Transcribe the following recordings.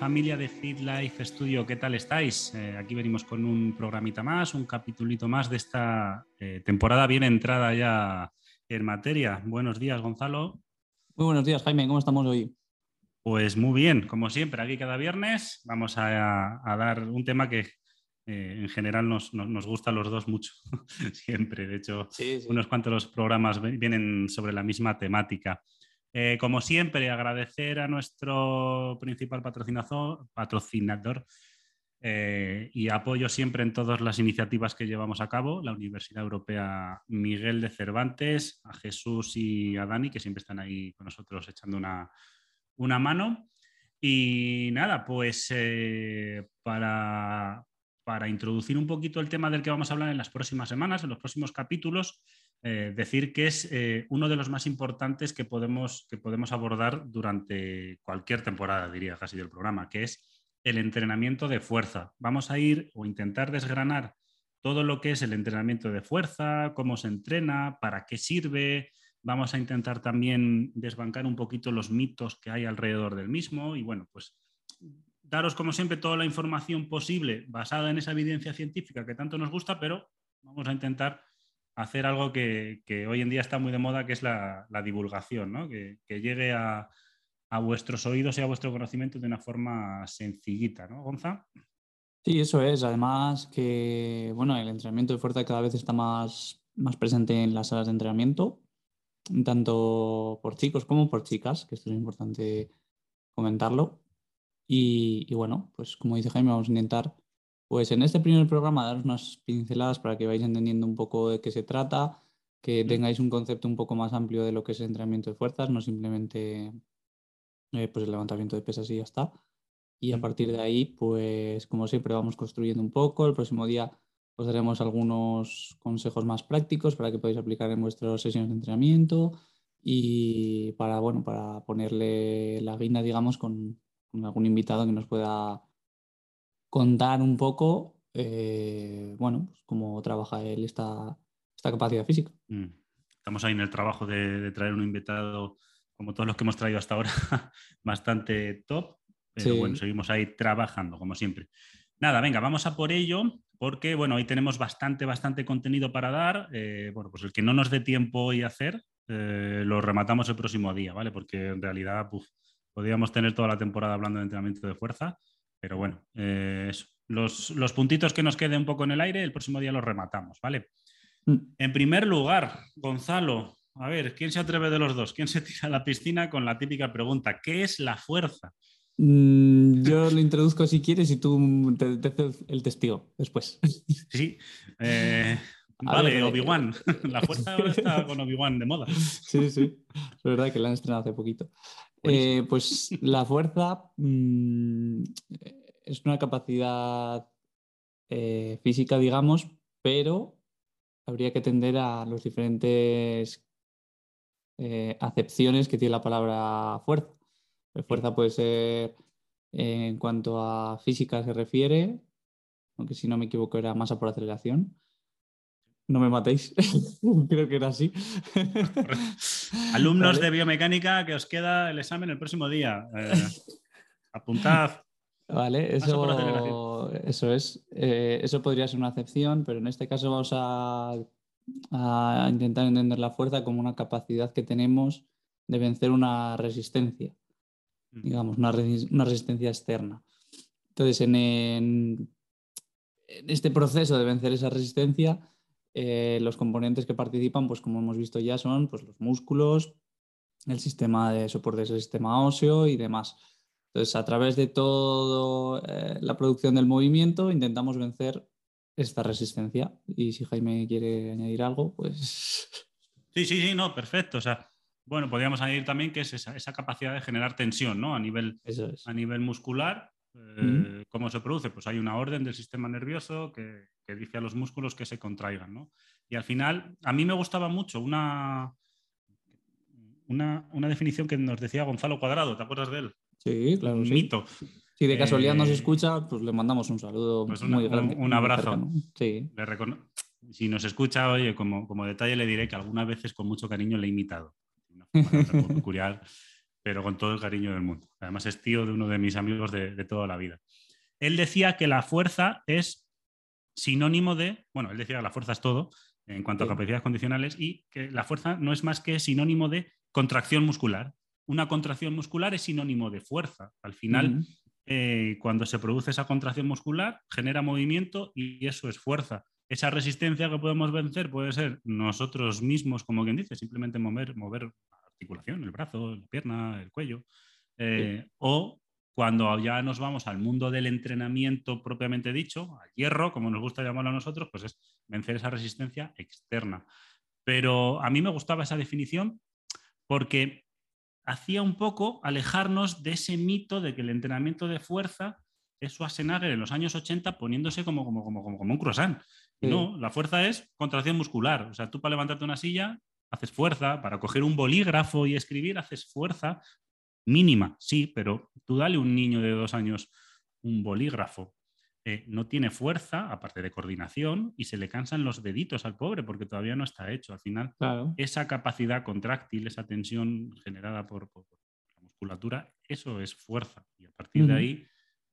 familia de Fit Life Studio, ¿qué tal estáis? Eh, aquí venimos con un programita más, un capitulito más de esta eh, temporada bien entrada ya en materia. Buenos días, Gonzalo. Muy buenos días, Jaime, ¿cómo estamos hoy? Pues muy bien, como siempre, aquí cada viernes vamos a, dar un tema que eh, en general nos, gusta a los dos mucho, siempre. De hecho, unos cuantos los programas vienen sobre la misma temática. Eh, como siempre, agradecer a nuestro principal patrocinador, eh, y apoyo siempre en todas las iniciativas que llevamos a cabo, la Universidad Europea Miguel de Cervantes, a Jesús y a Dani, que siempre están ahí con nosotros echando una, mano. Y nada, pues eh, para, para introducir un poquito el tema del que vamos a hablar en las próximas semanas, en los próximos capítulos, eh, decir que es eh, uno de los más importantes que podemos, que podemos abordar durante cualquier temporada, diría casi del programa, que es el entrenamiento de fuerza. Vamos a ir o intentar desgranar todo lo que es el entrenamiento de fuerza, cómo se entrena, para qué sirve. Vamos a intentar también desbancar un poquito los mitos que hay alrededor del mismo y bueno, pues daros como siempre toda la información posible basada en esa evidencia científica que tanto nos gusta, pero vamos a intentar hacer algo que, hoy en día está muy de moda, que es la, divulgación, que, llegue a, vuestros oídos y a vuestro conocimiento de una forma sencillita, ¿no, Gonza? Sí, eso es. Además que, bueno, el entrenamiento de fuerza cada vez está más, más presente en las salas de entrenamiento, tanto por chicos como por chicas, que esto es importante comentarlo. Y, y bueno, pues como dice Jaime, vamos a intentar pues en este primer programa daros unas pinceladas para que vayáis entendiendo un poco de qué se trata, que tengáis un concepto un poco más amplio de lo que es el entrenamiento de fuerzas, no simplemente eh, pues el levantamiento de pesas y ya está. Y a partir de ahí, pues como siempre vamos construyendo un poco. El próximo día os daremos algunos consejos más prácticos para que podáis aplicar en vuestras sesiones de entrenamiento y para, bueno, para ponerle la guinda, digamos, con, con algún invitado que nos pueda contar un poco, eh, bueno, pues cómo trabaja él esta, esta capacidad física. Mm. Estamos ahí en el trabajo de, traer un invitado, como todos los que hemos traído hasta ahora, bastante top, pero bueno, seguimos ahí trabajando, como siempre. Nada, venga, vamos a por ello, porque bueno, hoy tenemos bastante, bastante contenido para dar. Eh, bueno, pues el que no nos dé tiempo hoy hacer, eh, lo rematamos el próximo día, ¿vale? Porque en realidad, podríamos tener toda la temporada hablando de entrenamiento de fuerza pero bueno, eh, los, puntitos que nos queden un poco en el aire, el próximo día los rematamos, ¿vale? Mm. En primer lugar, Gonzalo, a ver, ¿quién se atreve de los dos? ¿Quién se tira a la piscina con la típica pregunta? ¿Qué es la fuerza? Mm, yo lo introduzco si quieres y tú te, haces el testigo después. Sí. Eh, vale, eh, Obi-Wan. La fuerza ahora está con Obi-Wan de moda. Sí, sí. Es verdad que la han estrenado hace poquito. Eh, pues la fuerza mm, es una capacidad eh, física, digamos, pero habría que atender a las diferentes eh, acepciones que tiene la palabra fuerza. fuerza puede ser en cuanto a física se refiere, aunque si no me equivoco era masa por aceleración. No me matéis, creo que era así. Alumnos de biomecánica, que os queda el examen el próximo día. Eh, apuntad. Vale, eso, eso es. Eh, eso podría ser una excepción, pero en este caso vamos a, intentar entender la fuerza como una capacidad que tenemos de vencer una resistencia, mm. digamos, una, resistencia externa. Entonces, en este proceso de vencer esa resistencia, eh, los componentes que participan, pues como hemos visto ya, son pues, los músculos, el sistema de soporte del sistema óseo y demás. Entonces, a través de toda eh, la producción del movimiento, intentamos vencer esta resistencia. Y si Jaime quiere añadir algo, pues... Sí, sí, sí, no, perfecto. O sea, bueno, podríamos añadir también que es esa, capacidad de generar tensión, ¿no? A nivel, a nivel muscular eh, ¿Cómo se produce? Pues hay una orden del sistema nervioso que, dice a los músculos que se contraigan. ¿no? Y al final, a mí me gustaba mucho una, una, definición que nos decía Gonzalo Cuadrado, ¿te acuerdas de él? Sí, claro. Un mito. Si de casualidad nos eh, escucha, pues le mandamos un saludo pues muy grande. Un, abrazo. Sí. Si nos escucha, oye, como, como detalle le diré que algunas veces con mucho cariño le he imitado. Una forma muy peculiar pero con todo el cariño del mundo. Además es tío de uno de mis amigos de, toda la vida. Él decía que la fuerza es sinónimo de, bueno, él decía que la fuerza es todo en cuanto a capacidades condicionales y que la fuerza no es más que sinónimo de contracción muscular. Una contracción muscular es sinónimo de fuerza. Al final, eh, cuando se produce esa contracción muscular, genera movimiento y eso es fuerza. Esa resistencia que podemos vencer puede ser nosotros mismos, como quien dice, simplemente mover, mover articulación, el brazo, la pierna, el cuello, eh, o cuando ya nos vamos al mundo del entrenamiento propiamente dicho, al hierro, como nos gusta llamarlo a nosotros, pues es vencer esa resistencia externa. Pero a mí me gustaba esa definición porque hacía un poco alejarnos de ese mito de que el entrenamiento de fuerza es Schwarzenegger en los años 80 poniéndose como, como, como, como un croissant. No, la fuerza es contracción muscular. O sea, tú para levantarte una silla haces fuerza, para coger un bolígrafo y escribir haces fuerza mínima, sí, pero tú dale a un niño de dos años un bolígrafo. Eh, no tiene fuerza, aparte de coordinación, y se le cansan los deditos al pobre porque todavía no está hecho. Al final, esa capacidad contráctil, esa tensión generada por, la musculatura, eso es fuerza. Y a partir de ahí,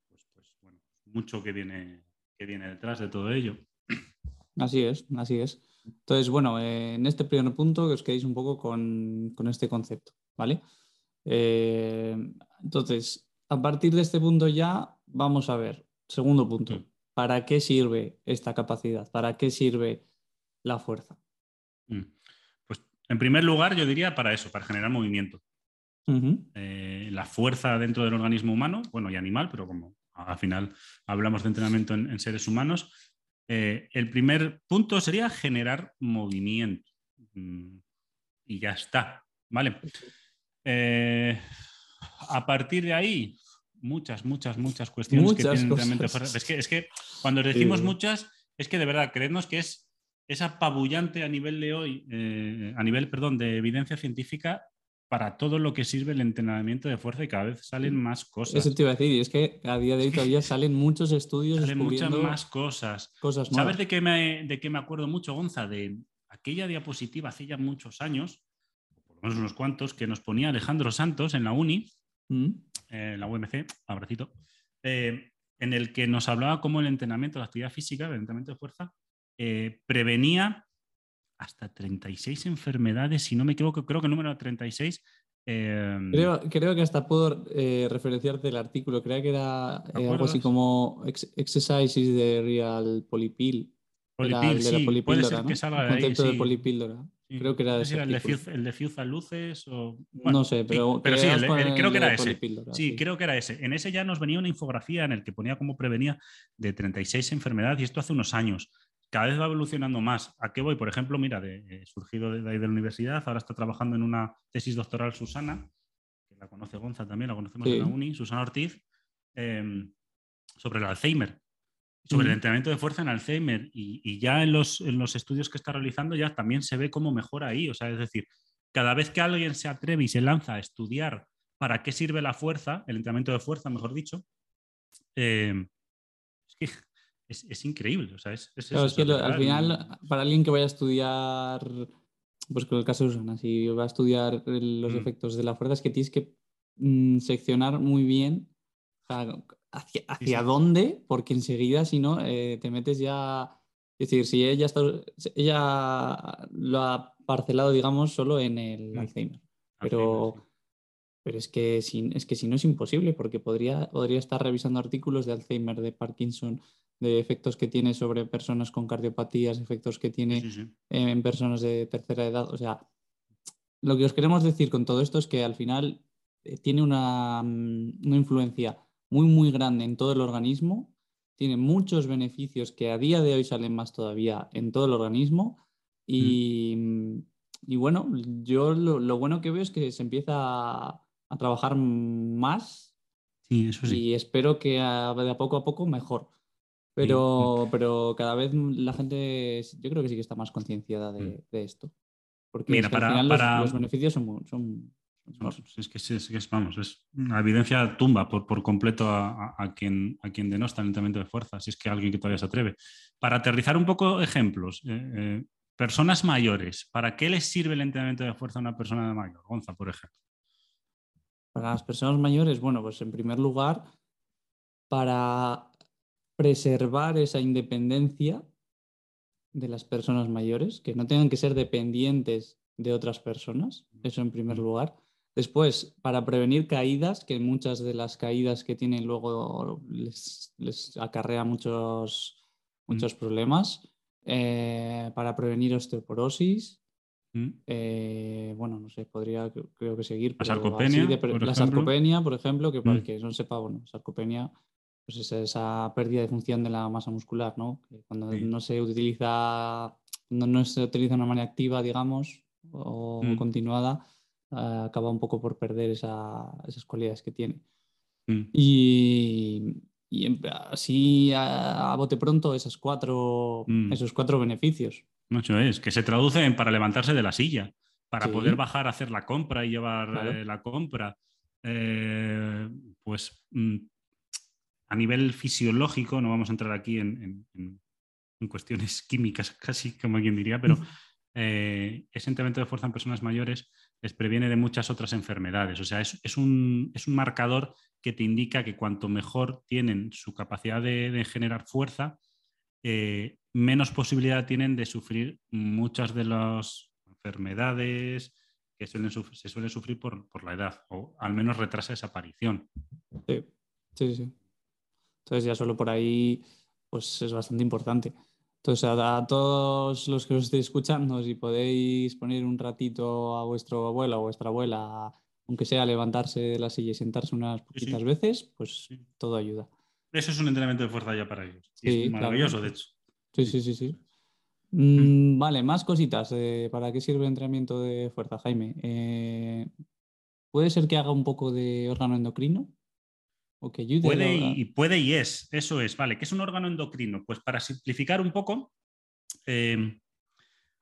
pues, pues, bueno, mucho que viene, que viene detrás de todo ello. Así es, así es. Entonces, bueno, eh, en este primer punto que os quedéis un poco con, este concepto, ¿vale? Eh, entonces, a partir de este punto ya vamos a ver, segundo punto, mm. ¿para qué sirve esta capacidad? ¿Para qué sirve la fuerza? Mm. Pues en primer lugar yo diría para eso, para generar movimiento. Eh, la fuerza dentro del organismo humano, bueno, y animal, pero como al final hablamos de entrenamiento en seres humanos, eh, el primer punto sería generar movimiento. Mm, y ya está. ¿Vale? Eh, a partir de ahí, muchas, muchas, muchas cuestiones que tienen realmente Es que, es que cuando decimos muchas, es que de verdad, creednos que es, es apabullante a nivel de hoy, eh, a nivel, perdón, de evidencia científica, para todo lo que sirve el entrenamiento de fuerza y cada vez salen más cosas. Eso te iba a decir, y es que a día de hoy todavía salen muchos estudios. Salen muchas más cosas. cosas ¿Sabes de qué, me, de qué me acuerdo mucho, Gonza? De aquella diapositiva hace ya muchos años, por lo menos unos cuantos, que nos ponía Alejandro Santos en la uni, mm. eh, en la UMC, abracito, eh, en el que nos hablaba cómo el entrenamiento, la actividad física, el entrenamiento de fuerza, eh, prevenía hasta 36 enfermedades, si no me equivoco, creo que el número 36. Em, creo, creo, que hasta puedo eh, referenciarte el artículo, creo que era eh, algo así como Exercises de Real Polipil. Polipil, sí, puede ser que salga de concepto de polipíldora. Creo que era ese el, de Fiuza, el de Luces o... no sé, pero, pero sí, creo que era ese. Sí, creo que era ese. En ese ya nos venía una infografía en el que ponía cómo prevenía de 36 enfermedades y esto hace unos años cada vez va evolucionando más. ¿A qué voy? Por ejemplo, mira, de, surgido de, ahí de la universidad, ahora está trabajando en una tesis doctoral Susana, que la conoce Gonza también, la conocemos en la uni, Susana Ortiz, em, sobre el Alzheimer, sobre el entrenamiento de fuerza en Alzheimer. Y, ya en los, en los, estudios que está realizando ya también se ve cómo mejora ahí. O sea, es decir, cada vez que alguien se atreve y se lanza a estudiar para qué sirve la fuerza, el entrenamiento de fuerza, mejor dicho, em, es que es, increíble. O sea, es, que al final, para alguien que vaya a estudiar, pues con el caso de Susana, si va a estudiar los mm. efectos de la fuerza, es que tienes que mm, seccionar muy bien hacia, hacia dónde, porque enseguida, si no, eh, te metes ya. Es decir, si ella, está, ella lo ha parcelado, digamos, solo en el mm. Alzheimer. Pero. Pero es que, si, es que si no es imposible, porque podría, podría estar revisando artículos de Alzheimer, de Parkinson, de efectos que tiene sobre personas con cardiopatías, efectos que tiene en personas de tercera edad. O sea, lo que os queremos decir con todo esto es que al final eh, tiene una, mm, una influencia muy, muy grande en todo el organismo, tiene muchos beneficios que a día de hoy salen más todavía en todo el organismo y, mm, y bueno, yo lo, bueno que veo es que se empieza a, a trabajar más sí, eso sí. y espero que a, de a poco a poco mejor. Pero, pero cada vez la gente, yo creo que sí que está más concienciada de, mm. esto. Porque Mira, para, al final Los, beneficios son, son, es que, es, que es, vamos, es una evidencia tumba por, por completo a, a, quien, a quien denosta el entrenamiento de fuerza, si es que alguien que todavía se atreve. Para aterrizar un poco ejemplos, eh, eh, personas mayores, ¿para qué les sirve el entrenamiento de fuerza a una persona mayor? Gonza, por ejemplo. Para las personas mayores, bueno, pues en primer lugar, para preservar esa independencia de las personas mayores, que no tengan que ser dependientes de otras personas, eso en primer lugar. Después, para prevenir caídas, que muchas de las caídas que tienen luego les, acarrea muchos, muchos problemas. Eh, para prevenir osteoporosis. Eh, bueno, no sé, podría creo que seguir. La sarcopenia, por la sarcopenia, por ejemplo, que para el que no sepa, bueno, sarcopenia pues es esa pérdida de función de la masa muscular, ¿no? cuando no se utiliza, no, se utiliza de una manera activa, digamos, o mm. continuada, eh, acaba un poco por perder esas cualidades que tiene. Mm. Y, así a, bote pronto esas cuatro, mm. esos cuatro beneficios. Mucho es, que se traducen para levantarse de la silla, para poder bajar a hacer la compra y llevar eh, la compra. Eh, pues a nivel fisiológico, no vamos a entrar aquí en, cuestiones químicas casi, como quien diría, pero eh, ese entrenamiento de fuerza en personas mayores les previene de muchas otras enfermedades. O sea, es, un, marcador que te indica que cuanto mejor tienen su capacidad de, generar fuerza, eh, menos posibilidad tienen de sufrir muchas de las enfermedades que suelen se suelen sufrir por, por, la edad, o al menos retrasa esa aparición. Sí, sí, sí. Entonces ya solo por ahí pues es bastante importante. Entonces a, todos los que os estéis escuchando, si podéis poner un ratito a vuestro abuelo o vuestra abuela, aunque sea levantarse de la silla y sentarse unas poquitas veces, pues todo ayuda. Eso es un entrenamiento de fuerza ya para ellos. es maravilloso, de hecho. Sí, sí, sí, sí. Mm, vale, más cositas. Eh, ¿Para qué sirve el entrenamiento de fuerza, Jaime? Eh, ¿Puede ser que haga un poco de órgano endocrino? Puede y, puede y es, eso es, vale. ¿Qué es un órgano endocrino? Pues para simplificar un poco, em,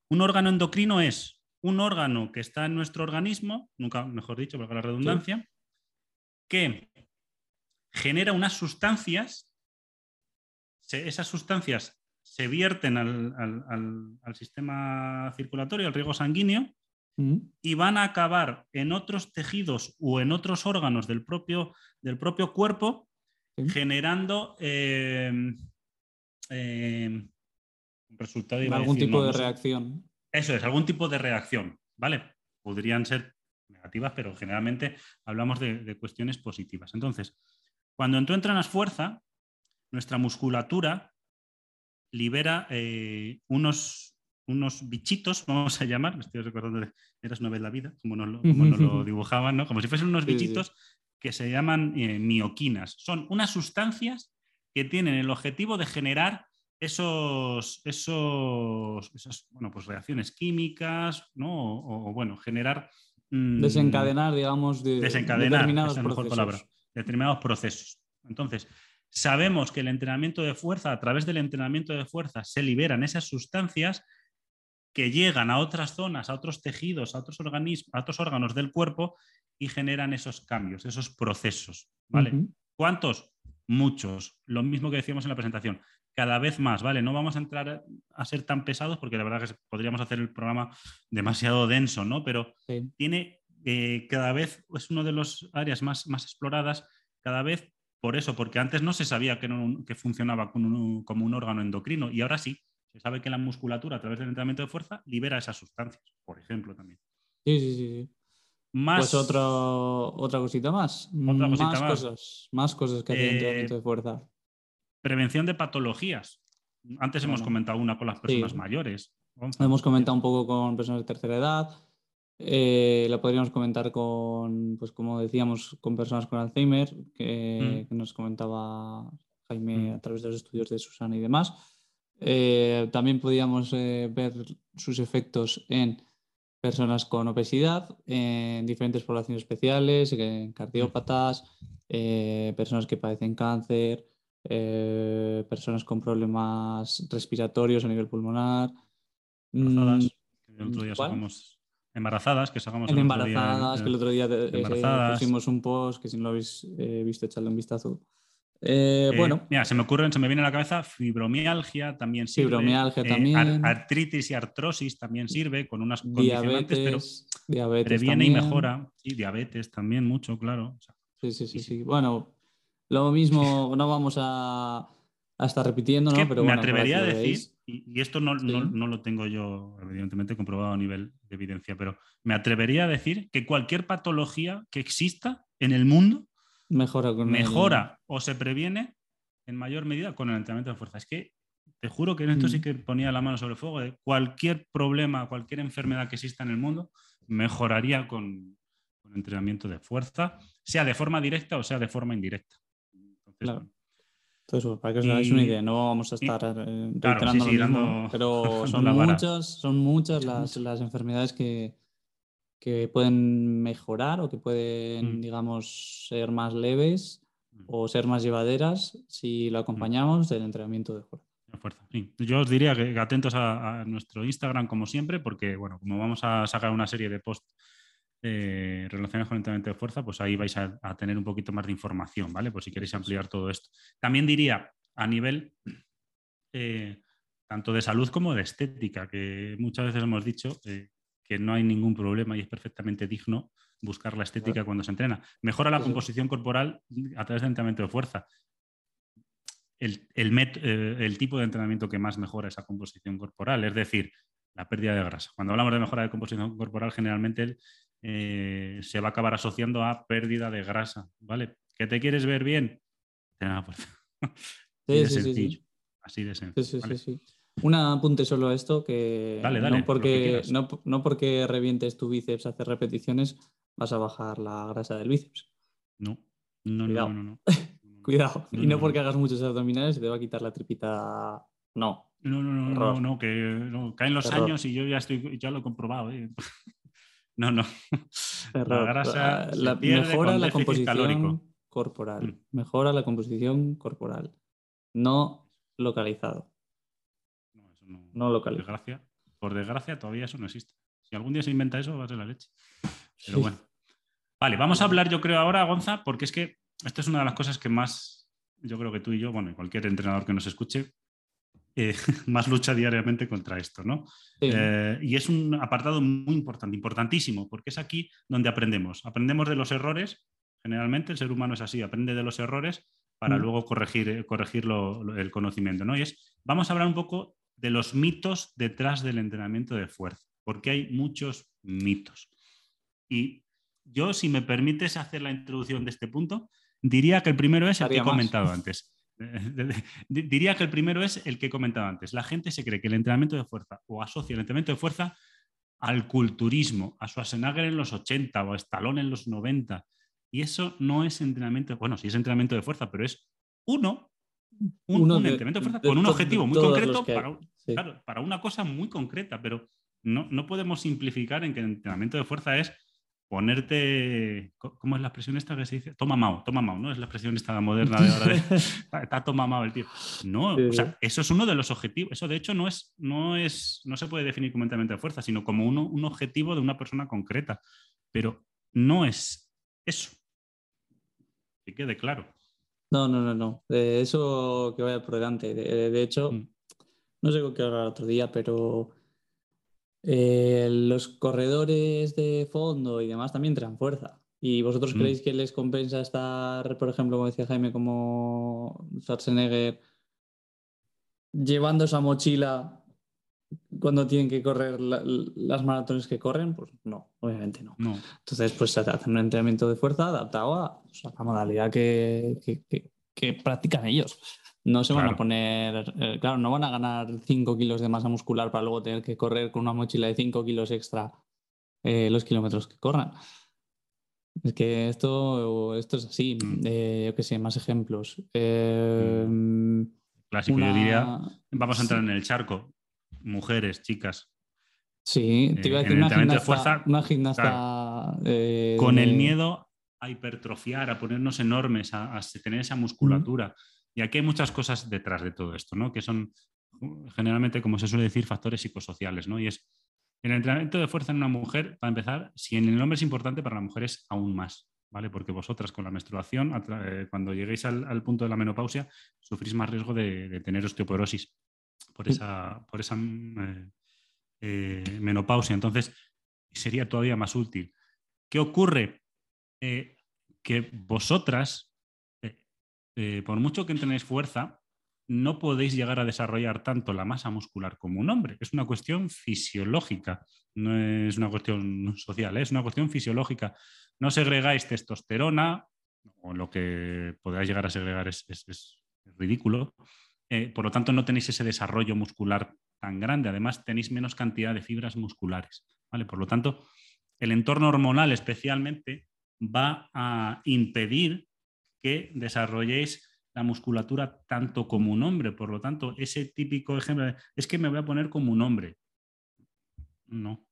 un órgano endocrino es un órgano que está en nuestro organismo, nunca mejor dicho, por la redundancia, que genera unas sustancias, esas sustancias se vierten al, sistema circulatorio, al riego sanguíneo, y van a acabar en otros tejidos o en otros órganos del propio, del propio cuerpo, generando em, em, resultado. Algún tipo de reacción. Eso es, algún tipo de reacción, ¿vale? Podrían ser negativas, pero generalmente hablamos de, cuestiones positivas. Entonces, cuando tú entrenas fuerza, nuestra musculatura libera eh, unos, unos bichitos, vamos a llamar, me estoy recordando de Eras una vez la vida, como nos lo, dibujaban, ¿no? como si fuesen unos bichitos que se llaman eh, mioquinas. Son unas sustancias que tienen el objetivo de generar esos, esos esas bueno, pues reacciones químicas, ¿no? O, bueno, generar... Mm, desencadenar, digamos, de, desencadenar, determinados determinados procesos. Entonces, sabemos que el entrenamiento de fuerza, a través del entrenamiento de fuerza, se liberan esas sustancias que llegan a otras zonas, a otros tejidos, a otros, organismos, a otros órganos del cuerpo y generan esos cambios, esos procesos. ¿vale? ¿Cuántos? Muchos. Lo mismo que decíamos en la presentación. Cada vez más, ¿vale? No vamos a entrar a ser tan pesados porque la verdad que podríamos hacer el programa demasiado denso, ¿no? Pero tiene eh, cada vez, es una de las áreas más, más exploradas, cada vez por eso, porque antes no se sabía que, que funcionaba como un órgano endocrino y ahora sí. Se sabe que la musculatura, a través del entrenamiento de fuerza, libera esas sustancias, por ejemplo, también. Sí, sí, sí. Más... Pues otra cosita más. Otra cosita más, cosas. Más cosas que hace el entrenamiento de fuerza. Prevención de patologías. Antes hemos comentado una con las personas mayores. Hemos comentado un poco con personas de tercera edad. Eh, lo podríamos comentar con, pues como decíamos, con personas con Alzheimer, que, mm. nos comentaba Jaime mm. a través de los estudios de Susana y demás. Eh, también podíamos eh, ver sus efectos en personas con obesidad, en diferentes poblaciones especiales, en cardiópatas, eh, personas que padecen cáncer, personas con problemas respiratorios a nivel pulmonar. Embarazadas, mm, que el otro día sacamos embarazadas, que sacamos el embarazadas, que el otro día pusimos un post, que si no lo habéis visto, echadle un vistazo eh, eh, bueno. Mira, se me ocurren, se me viene a la cabeza fibromialgia también sirve. Fibromialgia eh, también. artritis y artrosis también sirve con unas condicionantes, pero previene y mejora. Sí, diabetes también mucho, claro. sí, sí, sí, sí. Bueno, lo mismo, no vamos a, estar repitiendo, ¿no? Pero me atrevería a decir, y, esto no, no, lo tengo yo evidentemente comprobado a nivel de evidencia, pero me atrevería a decir que cualquier patología que exista en el mundo mejora, mejora o se previene en mayor medida con el entrenamiento de fuerza. Es que te juro que en esto sí mm. que ponía la mano sobre el fuego. De cualquier problema, cualquier enfermedad que exista en el mundo, mejoraría con, entrenamiento de fuerza, sea de forma directa o sea de forma indirecta. claro. Entonces, para que os hagáis una idea, no vamos a estar eh, reiterando pero son muchas, son muchas las, las enfermedades que, que, pueden mejorar o que pueden, mm. digamos, ser más leves mm. o ser más llevaderas si lo acompañamos del entrenamiento de fuerza. Yo os diría que atentos a, nuestro Instagram como siempre, porque bueno, como vamos a sacar una serie de posts eh, relacionados con el entrenamiento de fuerza, pues ahí vais a, tener un poquito más de información, ¿vale? Por si queréis ampliar todo esto. También diría a nivel eh, tanto de salud como de estética, que muchas veces hemos dicho eh, que no hay ningún problema y es perfectamente digno buscar la estética cuando se entrena. Mejora la composición corporal a través del entrenamiento de fuerza el, eh, el, tipo de entrenamiento que más mejora esa composición corporal, es decir, la pérdida de grasa. Cuando hablamos de mejora de composición corporal, generalmente eh, se va a acabar asociando a pérdida de grasa, ¿vale? ¿Que te quieres ver bien? fuerza. Sí, Así de sencillo. Así de sencillo. Un apunte solo a esto, que, no, porque, no, porque revientes tu bíceps a hacer repeticiones vas a bajar la grasa del bíceps. No, no, no, no, no. Cuidado. y no porque hagas muchos abdominales se te va a quitar la tripita. No. No, no, no, no, no, que caen los años y yo ya estoy, ya lo he comprobado. ¿eh? no, no. La grasa la, mejora la composición corporal. Mm. Mejora la composición corporal. No localizado. No, eso no. Por desgracia, por desgracia, todavía eso no existe. Si algún día se inventa eso, va a ser la leche. Pero bueno. Vale, vamos a hablar, yo creo, ahora, Gonza, porque es que esta es una de las cosas que más, yo creo que tú y yo, bueno, cualquier entrenador que nos escuche, eh, más lucha diariamente contra esto, ¿no? Eh, y es un apartado muy importante, importantísimo, porque es aquí donde aprendemos. Aprendemos de los errores, generalmente el ser humano es así, aprende de los errores para mm. luego corregir, eh, el conocimiento, ¿no? Y es, vamos a hablar un poco de los mitos detrás del entrenamiento de fuerza, porque hay muchos mitos. Y yo, si me permites hacer la introducción de este punto, Diría que el primero es el que he comentado antes. Diría que el primero es el que he comentado antes. La gente se cree que el entrenamiento de fuerza o asocia el entrenamiento de fuerza al culturismo, a Schwarzenegger en los 80 o a Stallone en los 90. Y eso no es entrenamiento, bueno, sí es entrenamiento de fuerza, pero es uno, un, entrenamiento de fuerza con un objetivo muy concreto para, para, una cosa muy concreta, pero no, no podemos simplificar en que el entrenamiento de fuerza es ponerte, ¿cómo es la expresión esta que se dice? Toma mao, toma mao, ¿no? Es la expresión esta moderna de ahora de, está toma mao el tío. No, o sea, eso es uno de los objetivos, eso de hecho no es, no es, no se puede definir como entrenamiento de fuerza, sino como uno, un objetivo de una persona concreta, pero no es eso. Que quede claro. No, no, no, no. eso que vaya por delante. De, hecho, mm. no sé con qué hablar otro día, pero eh, los corredores de fondo y demás también traen fuerza. ¿Y vosotros mm. creéis que les compensa estar, por ejemplo, como decía Jaime, como Schwarzenegger, llevando esa mochila cuando tienen que correr las maratones que corren? Pues no, obviamente no. Entonces, pues hacen un entrenamiento de fuerza adaptado a, la modalidad que, que practican ellos. No se van a poner, eh, claro, no van a ganar 5 kilos de masa muscular para luego tener que correr con una mochila de 5 kilos extra eh, los kilómetros que corran. Es que esto, esto es así. Mm. Eh, yo qué sé, más ejemplos. Mm. Clásico, yo diría, vamos a entrar en el charco. Mujeres, chicas. Sí, te iba a decir una gimnasta, una gimnasta con el miedo a hipertrofiar, a ponernos enormes, a, tener esa musculatura. Y aquí hay muchas cosas detrás de todo esto, ¿no? que son generalmente, como se suele decir, factores psicosociales. ¿no? Y es el entrenamiento de fuerza en una mujer, para empezar, si en el hombre es importante, para la mujer es aún más. ¿vale? Porque vosotras con la menstruación, eh, cuando lleguéis al, punto de la menopausia, sufrís más riesgo de, tener osteoporosis por esa, por esa eh, eh, menopausia. Entonces, sería todavía más útil. ¿Qué ocurre? Eh, que vosotras, por mucho que entrenéis fuerza, no podéis llegar a desarrollar tanto la masa muscular como un hombre. Es una cuestión fisiológica, no es una cuestión social, es una cuestión fisiológica. No segregáis testosterona, o lo que podáis llegar a segregar es, ridículo. Por lo tanto, no tenéis ese desarrollo muscular tan grande. Además, tenéis menos cantidad de fibras musculares. ¿vale? Por lo tanto, el entorno hormonal especialmente va a impedir que desarrolléis la musculatura tanto como un hombre. Por lo tanto, ese típico ejemplo es que me voy a poner como un hombre. No.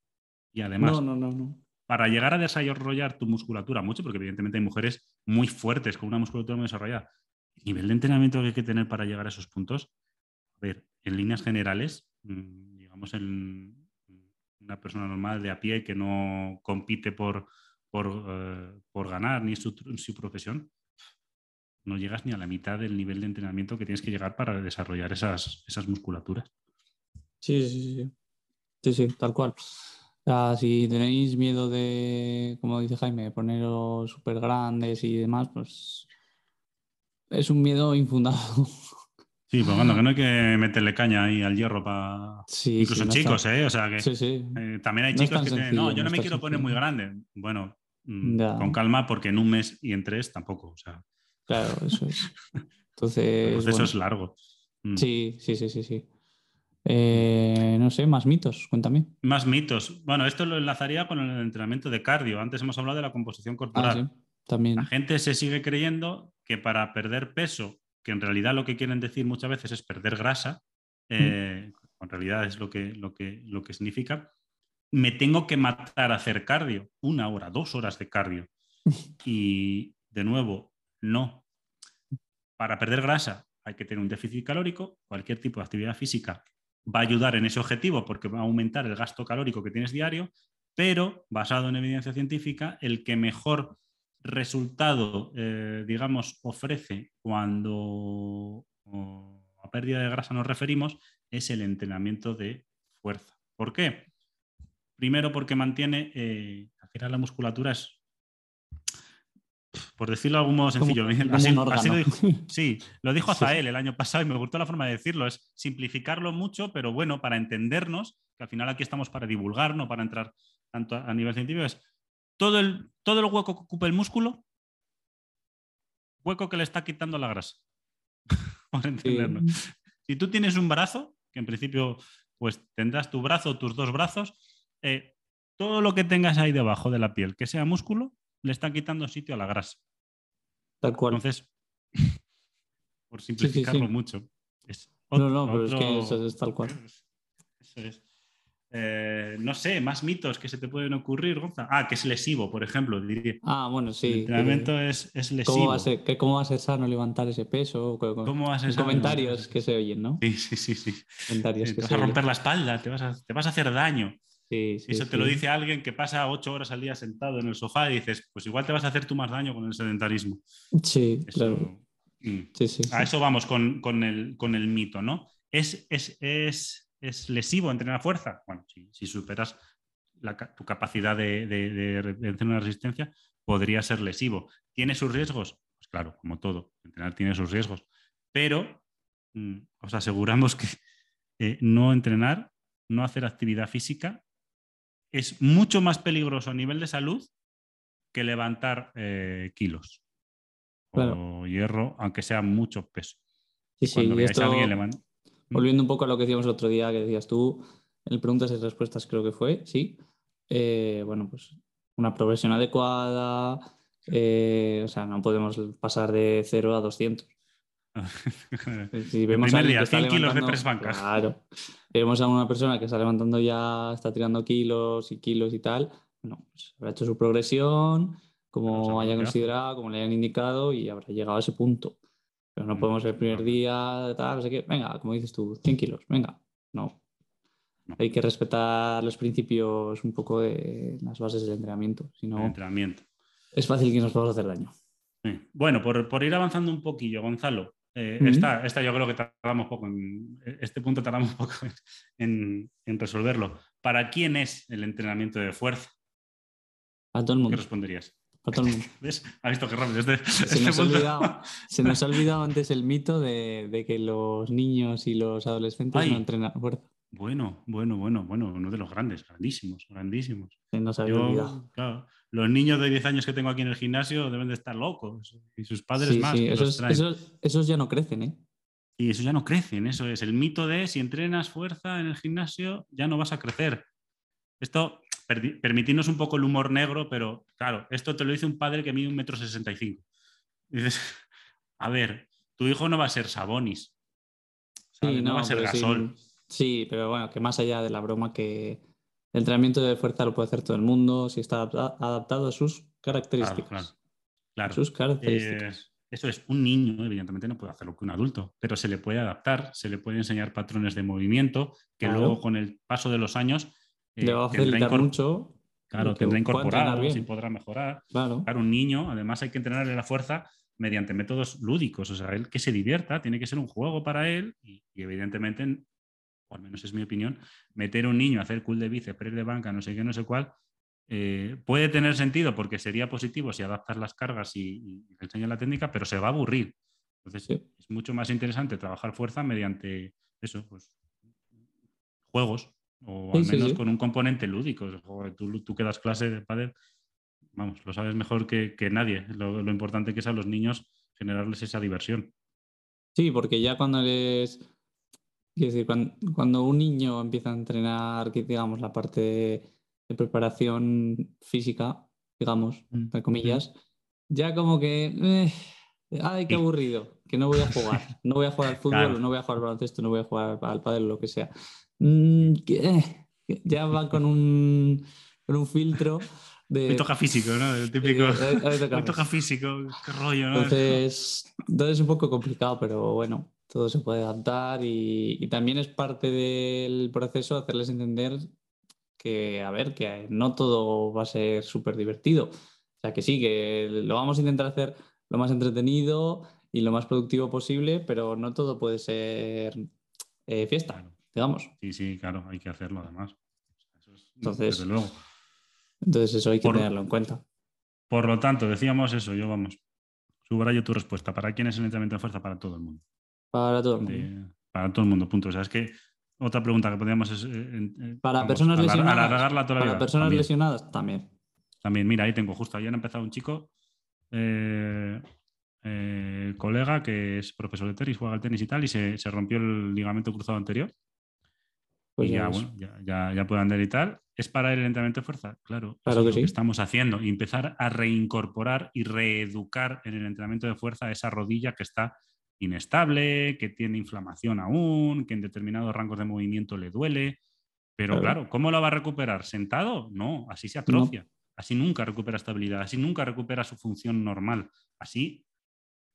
Y además, para llegar a desarrollar tu musculatura mucho, porque evidentemente hay mujeres muy fuertes con una musculatura muy desarrollada, el nivel de entrenamiento que hay que tener para llegar a esos puntos, a ver, en líneas generales, mm, digamos, en una persona normal de a pie que no compite por, por, eh, ganar ni su, su profesión, no llegas ni a la mitad del nivel de entrenamiento que tienes que llegar para desarrollar esas, esas musculaturas. Sí, sí, sí. Sí, sí, tal cual. si tenéis miedo de, como dice Jaime, poneros súper grandes y demás, pues es un miedo infundado. Sí, pues bueno, que no hay que meterle caña ahí al hierro para. Incluso chicos, ¿eh? O sea que. Eh, también hay chicos que dicen, no, yo no, me quiero poner muy grande. Bueno, mm, con calma, porque en un mes y en tres tampoco. O sea. Claro, eso es. Entonces. eso es largo. Mm. Sí, sí, sí, sí, sí. Eh, no sé, más mitos, cuéntame. Más mitos. Bueno, esto lo enlazaría con el entrenamiento de cardio. Antes hemos hablado de la composición corporal. Ah, también. La gente se sigue creyendo que para perder peso, que en realidad lo que quieren decir muchas veces es perder grasa, mm. eh, en realidad es lo que, lo, que, lo que significa, me tengo que matar a hacer cardio, una hora, dos horas de cardio. Y de nuevo, no. Para perder grasa hay que tener un déficit calórico, cualquier tipo de actividad física va a ayudar en ese objetivo porque va a aumentar el gasto calórico que tienes diario, pero basado en evidencia científica, el que mejor resultado, eh, digamos, ofrece cuando a pérdida de grasa nos referimos es el entrenamiento de fuerza. ¿Por qué? Primero porque mantiene, eh, al final la musculatura es por decirlo de algún modo sencillo. sí, lo dijo Azael el año pasado y me gustó la forma de decirlo. Es simplificarlo mucho, pero bueno, para entendernos, que al final aquí estamos para divulgar, no para entrar tanto a nivel científico, es todo el, todo el hueco que ocupa el músculo, hueco que le está quitando la grasa. para entendernos. Si tú tienes un brazo, que en principio pues tendrás tu brazo, tus dos brazos, eh, todo lo que tengas ahí debajo de la piel, que sea músculo, le están quitando sitio a la grasa. Tal cual. Entonces, por simplificarlo mucho. no, no, pero es que eso es tal cual. Eso es. Eh, no sé, más mitos que se te pueden ocurrir, Gonza. Ah, que es lesivo, por ejemplo. Diría. Ah, bueno, sí. El entrenamiento es, lesivo. ¿Cómo va, a ser, ¿Cómo va a ser sano levantar ese peso? ¿Cómo va a ser Comentarios que se oyen, ¿no? Sí, sí, sí. sí. Comentarios te vas a romper la espalda, te vas a, te vas a hacer daño. Eso te lo dice alguien que pasa ocho horas al día sentado en el sofá y dices, pues igual te vas a hacer tú más daño con el sedentarismo. Sí, claro. Mm. a eso vamos con, el, con, el, mito, ¿no? ¿Es, es, es, es lesivo entrenar fuerza? Bueno, si, superas tu capacidad de, de, una resistencia, podría ser lesivo. ¿Tiene sus riesgos? Pues claro, como todo, entrenar tiene sus riesgos. Pero mm, os aseguramos que eh, no entrenar, no hacer actividad física es mucho más peligroso a nivel de salud que levantar eh, kilos o hierro, aunque sea mucho peso. Sí, sí, ¿Mm? Volviendo un poco a lo que decíamos el otro día, que decías tú, en preguntas y respuestas creo que fue, sí. Eh, bueno, pues una progresión adecuada, eh, o sea, no podemos pasar de 0 a 200. si vemos el primer día, 100 kilos de press banca. Claro. Vemos a una persona que está levantando ya, está tirando kilos y kilos y tal. Bueno, pues habrá hecho su progresión, como haya considerado, como le hayan indicado y habrá llegado a ese punto. Pero no podemos el primer día, tal, no sé qué. Venga, como dices tú, 100 kilos, venga. No. Hay que respetar los principios un poco de las bases del entrenamiento. Si no, entrenamiento. Es fácil que nos podamos hacer daño. Bueno, por, por, ir avanzando un poquillo, Gonzalo, eh, esta, yo creo que tardamos poco en, este punto tardamos poco en, resolverlo. ¿Para quién es el entrenamiento de fuerza? A todo el mundo. ¿Qué responderías? Mundo. ¿Ves? ¿Has visto qué rápido? Este, se, este nos se, nos ha olvidado antes el mito de, que los niños y los adolescentes no entrenan fuerza. Bueno, bueno, bueno, bueno, uno de los grandes, grandísimos, grandísimos. Se nos había olvidado. Claro, los niños de 10 años que tengo aquí en el gimnasio deben de estar locos. Y sus padres más. Sí. Esos, ya no crecen, ¿eh? Y esos ya no crecen, eso es. El mito de si entrenas fuerza en el gimnasio, ya no vas a crecer. Esto, permitirnos un poco el humor negro, pero claro, esto te lo dice un padre que mide un metro sesenta y cinco. Dices, a ver, tu hijo no va a ser Sabonis. no, va a ser Gasol. Sí, pero bueno, que más allá de la broma que el entrenamiento de fuerza lo puede hacer todo el mundo si está adaptado a sus características. Claro, Sus características. eso es, un niño evidentemente no puede hacerlo que un adulto, pero se le puede adaptar, se le puede enseñar patrones de movimiento que luego con el paso de los años eh, le va a facilitar mucho. Claro, tendrá incorporado y podrá mejorar. Claro. un niño, además hay que entrenarle la fuerza mediante métodos lúdicos, o sea, él que se divierta, tiene que ser un juego para él y, y evidentemente al menos es mi opinión, meter a un niño a hacer cool de bíceps, press de banca, no sé qué, no sé cuál, eh, puede tener sentido porque sería positivo si adaptas las cargas y, y enseñas la técnica, pero se va a aburrir. Entonces es mucho más interesante trabajar fuerza mediante eso, pues juegos o al menos con un componente lúdico. Tú, tú que das clase de padre, vamos, lo sabes mejor que, nadie. Lo, lo, importante que es a los niños generarles esa diversión. Sí, porque ya cuando les decir, cuando, un niño empieza a entrenar, digamos, la parte de, preparación física, digamos, mm, entre comillas, ya como que, eh, ay, qué aburrido, que no voy a jugar, no voy a jugar al fútbol, no voy a jugar al baloncesto, no voy a jugar al padre, lo que sea. Mm, eh, ya va con un, con un filtro. De... Me toca físico, ¿no? El típico. Me toca físico, qué rollo, ¿no? Entonces, entonces es un poco complicado, pero bueno, todo se puede adaptar y, también es parte del proceso hacerles entender que, a ver, que no todo va a ser súper divertido. O sea, que sí, que lo vamos a intentar hacer lo más entretenido y lo más productivo posible, pero no todo puede ser eh, fiesta, digamos. Sí, sí, claro, hay que hacerlo además. entonces, entonces eso hay que tenerlo en cuenta. Por lo tanto, decíamos eso, yo vamos, subrayo tu respuesta. ¿Para quién es el entrenamiento de fuerza? Para todo el mundo. Para todo el mundo. para todo el mundo, punto. O sea, es que otra pregunta que podríamos es. Eh, para personas lesionadas. para personas lesionadas también. También, mira, ahí tengo justo. Ayer ha empezado un chico, eh, eh, colega, que es profesor de tenis, juega al tenis y tal, y se, rompió el ligamento cruzado anterior. Pues y ya, bueno, ya, ya, puede andar y tal. ¿Es para el entrenamiento de fuerza? Claro, claro que, lo sí. que estamos haciendo. Y empezar a reincorporar y reeducar en el entrenamiento de fuerza esa rodilla que está inestable, que tiene inflamación aún, que en determinados rangos de movimiento le duele. Pero claro, ¿cómo lo va a recuperar? ¿Sentado? No, así se atrofia. Así nunca recupera estabilidad, así nunca recupera su función normal. Así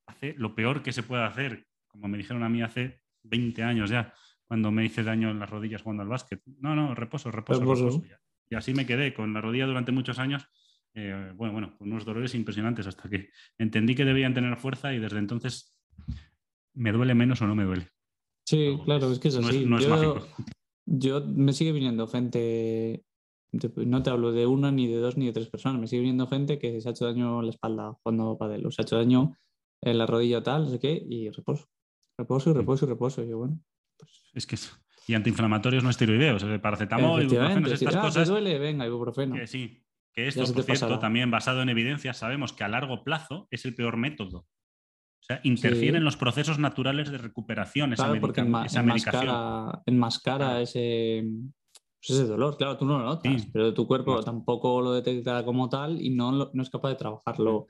hace lo peor que se puede hacer, como me dijeron a mí hace 20 años ya, cuando me hice daño en las rodillas jugando al básquet. No, no, reposo, reposo, reposo. Y así me quedé con la rodilla durante muchos años. Eh, bueno, bueno, con unos dolores impresionantes hasta que entendí que debían tener fuerza y desde entonces me duele menos o no me duele. Sí, claro, es que es así. No es, mágico. Yo me sigue viniendo gente, no te hablo de una, ni de dos, ni de tres personas, me sigue viniendo gente que se ha hecho daño en la espalda cuando padel, o se ha hecho daño en la rodilla tal, no sé qué, y reposo. Reposo y reposo y reposo. Y yo, bueno. Pues... Es que y antiinflamatorios no esteroideos, paracetamol, ibuprofeno, estas ah, cosas. duele? Venga, ibuprofeno. Que sí, que esto, por cierto, también basado en evidencia, sabemos que a largo plazo es el peor método o sea, interfiere en los procesos naturales de recuperación esa, claro, porque enmascara, ese, pues ese dolor. Claro, tú no lo notas, pero tu cuerpo tampoco lo detecta como tal y no, no es capaz de trabajarlo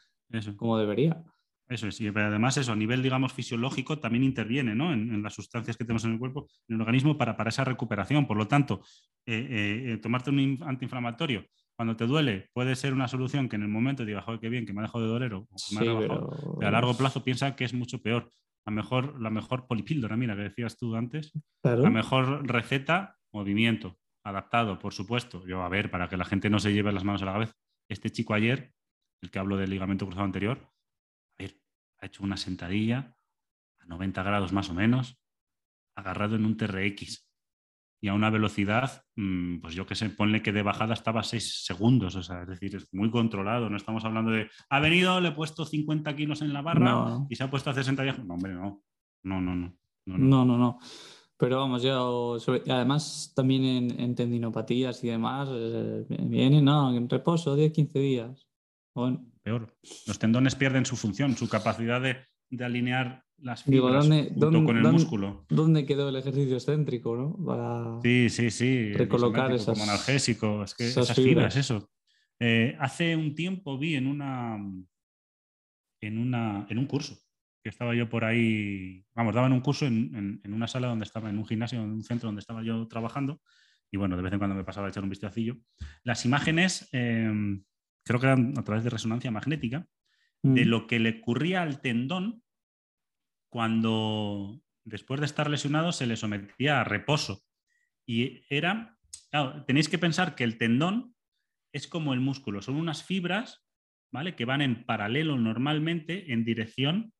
como debería. Eso es, y además eso, a nivel, digamos, fisiológico también interviene ¿no? en, las sustancias que tenemos en el cuerpo, en el organismo, para, para esa recuperación. Por lo tanto, eh, eh, eh, tomarte un antiinflamatorio cuando te duele puede ser una solución que en el momento digas, joder, qué bien, que me ha dejado de doler o me ha rebajado. a largo plazo piensa que es mucho peor. La mejor, la mejor polipíldora, mira, que decías tú antes. La mejor receta, movimiento, adaptado, por supuesto. Yo, a ver, para que la gente no se lleve las manos a la cabeza. Este chico ayer, el que hablo del ligamento cruzado anterior, ha hecho una sentadilla 90 grados más o menos, agarrado en un TRX y a una velocidad, mm, pues yo que sé, ponle que de bajada estaba 6 segundos, o sea, es decir, es muy controlado, no estamos hablando de, ha venido, le he puesto 50 kilos en la barra y se ha puesto a 60 días. No, hombre, no, no, no, no. No, no, no. Pero vamos, yo, además también en, tendinopatías y demás, eh, viene, no, en reposo 10-15 días. Bueno. Peor. Los tendones pierden su función, su capacidad de, de alinear las fibras junto con el músculo. ¿Dónde quedó el ejercicio excéntrico, no? sí, sí, sí. Recolocar esas, como analgésico, es que esas, fibras. eso. Eh, hace un tiempo vi en una, en una en un curso que estaba yo por ahí, vamos, daban un curso en, en, una sala donde estaba, en un gimnasio, en un centro donde estaba yo trabajando, y bueno, de vez en cuando me pasaba a echar un vistacillo. Las imágenes, em, creo que eran a través de resonancia magnética, de mm. lo que le ocurría al tendón cuando después de estar lesionado se le sometía a reposo. Y era, tenéis que pensar que el tendón es como el músculo, son unas fibras, ¿vale? Que van en paralelo normalmente en dirección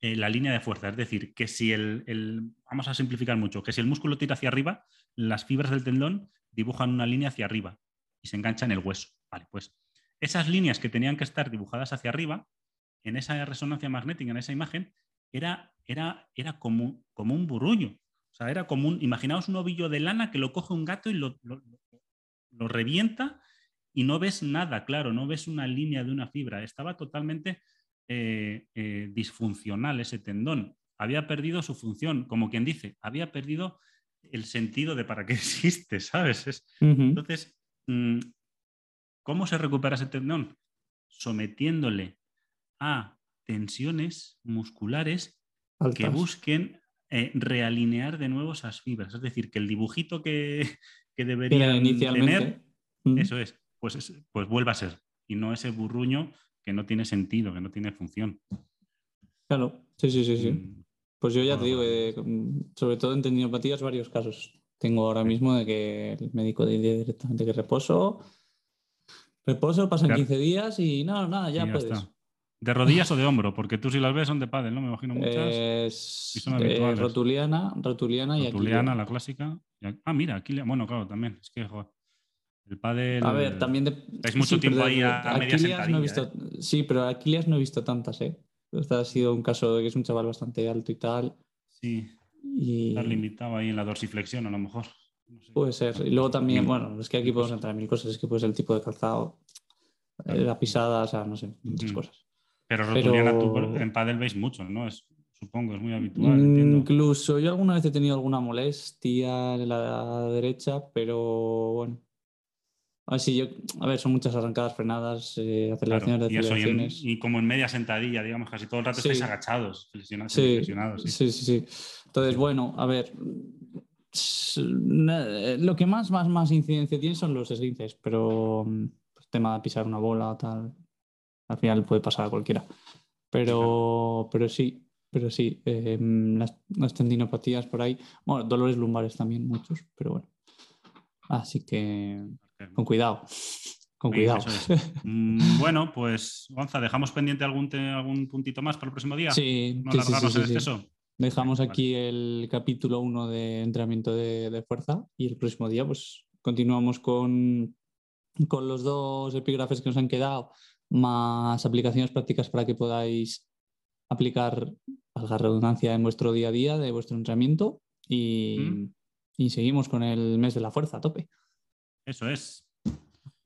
eh, la línea de fuerza. Es decir, que si el, vamos a simplificar mucho, que si el músculo tira hacia arriba, las fibras del tendón dibujan una línea hacia arriba y se enganchan en el hueso. Vale, pues esas líneas que tenían que estar dibujadas hacia arriba, en esa resonancia magnética, en esa imagen, era, era, era como, como un burruño. O sea, era como un, imaginaos un ovillo de lana que lo coge un gato y lo, lo, revienta y no ves nada, claro, no ves una línea de una fibra. Estaba totalmente eh, eh, disfuncional ese tendón. Había perdido su función, como quien dice, había perdido el sentido de para qué existe, ¿sabes? Entonces, mm, ¿cómo se recupera ese tendón? Sometiéndole a tensiones musculares que busquen eh, realinear de nuevo esas fibras. Es decir, que el dibujito que, que debería tener, eso es pues, pues vuelva a ser. Y no ese burruño que no tiene sentido, que no tiene función. Claro, sí, sí, sí, sí. Mm. Pues yo ya te digo, eh, sobre todo en tendinopatías, varios casos. Tengo ahora mismo de que el médico dice directamente que reposo, reposo, pasan 15 días y no, nada, ya, puedes. ¿De rodillas o de hombro? Porque tú si las ves son de pádel, ¿no? Me imagino muchas. Es, son rotuliana, rotuliana y Rotuliana, la clásica. Ah, mira, Aquilia. Bueno, claro, también. Es que, joder, el pádel... A ver, también... De... Es mucho tiempo ahí a, media no he visto... ¿eh? Sí, pero Aquiles no he visto tantas, ¿eh? Este ha sido un caso de que es un chaval bastante alto y tal. Sí. Y... Estar limitado ahí en la dorsiflexión, a lo mejor. Puede ser. Y luego también, bueno, es que aquí podemos entrar en mil cosas. Es que pues el tipo de calzado, la pisada, o sea, no sé, muchas cosas. Pero rotuliana tú en pádel veis mucho, ¿no? Es, supongo, es muy habitual. Mm, incluso yo alguna vez he tenido alguna molestia en la derecha, pero bueno. A ver, yo, a ver son muchas arrancadas, frenadas, eh, aceleraciones de aceleraciones. Y, como en media sentadilla, digamos, casi todo el rato estáis agachados, flexionados. Sí, sí, sí, sí. Entonces, bueno, a ver, lo que más, más, más incidencia tiene son los esguinces, pero el pues, tema de pisar una bola o tal, al final puede pasar a cualquiera. Pero, pero sí, pero sí, em, las, tendinopatías por ahí, bueno, dolores lumbares también, muchos, pero bueno. Así que con cuidado. Con cuidado. Mm, bueno, pues, Gonza, ¿dejamos pendiente algún, algún puntito más para el próximo día? Sí, no sí, sí, Dejamos aquí el capítulo 1 de entrenamiento de, de, fuerza y el próximo día, pues, continuamos con, con los dos epígrafes que nos han quedado más aplicaciones prácticas para que podáis aplicar, la redundancia, en vuestro día a día de vuestro entrenamiento y, mm. y seguimos con el mes de la fuerza a tope. Eso es.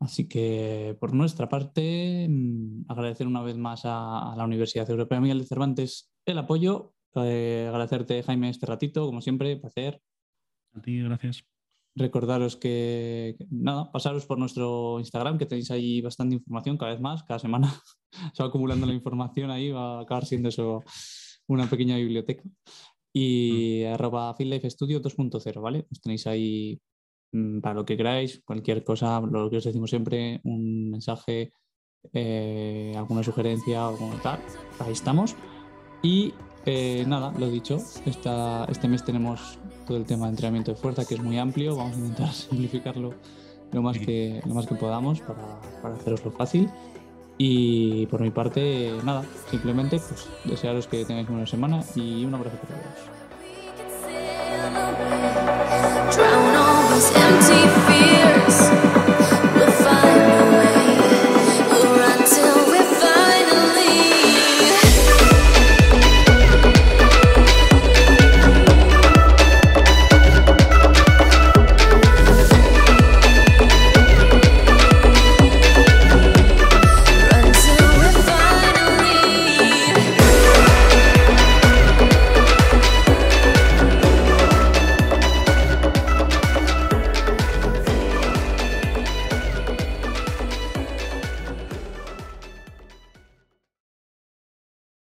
Así que por nuestra parte, mm, agradecer una vez más a, la Universidad Europea Miguel de Cervantes el apoyo. Eh, agradecerte, Jaime, este ratito, como siempre, placer. A ti, gracias recordaros que, nada, pasaros por nuestro Instagram, que tenéis ahí bastante información cada vez más, cada semana se va acumulando la información ahí, va a acabar siendo eso una pequeña biblioteca. Y mm. arroba Studio 2.0, ¿vale? Os tenéis ahí mm, para lo que queráis, cualquier cosa, lo que os decimos siempre, un mensaje, eh, alguna sugerencia o tal, ahí estamos. Y eh, nada, lo dicho, esta, este mes tenemos todo el tema de entrenamiento de fuerza, que es muy amplio. Vamos a intentar simplificarlo lo más que, lo más que podamos para, para haceroslo fácil. Y por mi parte, nada, simplemente pues desearos que tengáis una buena semana y un abrazo para todos.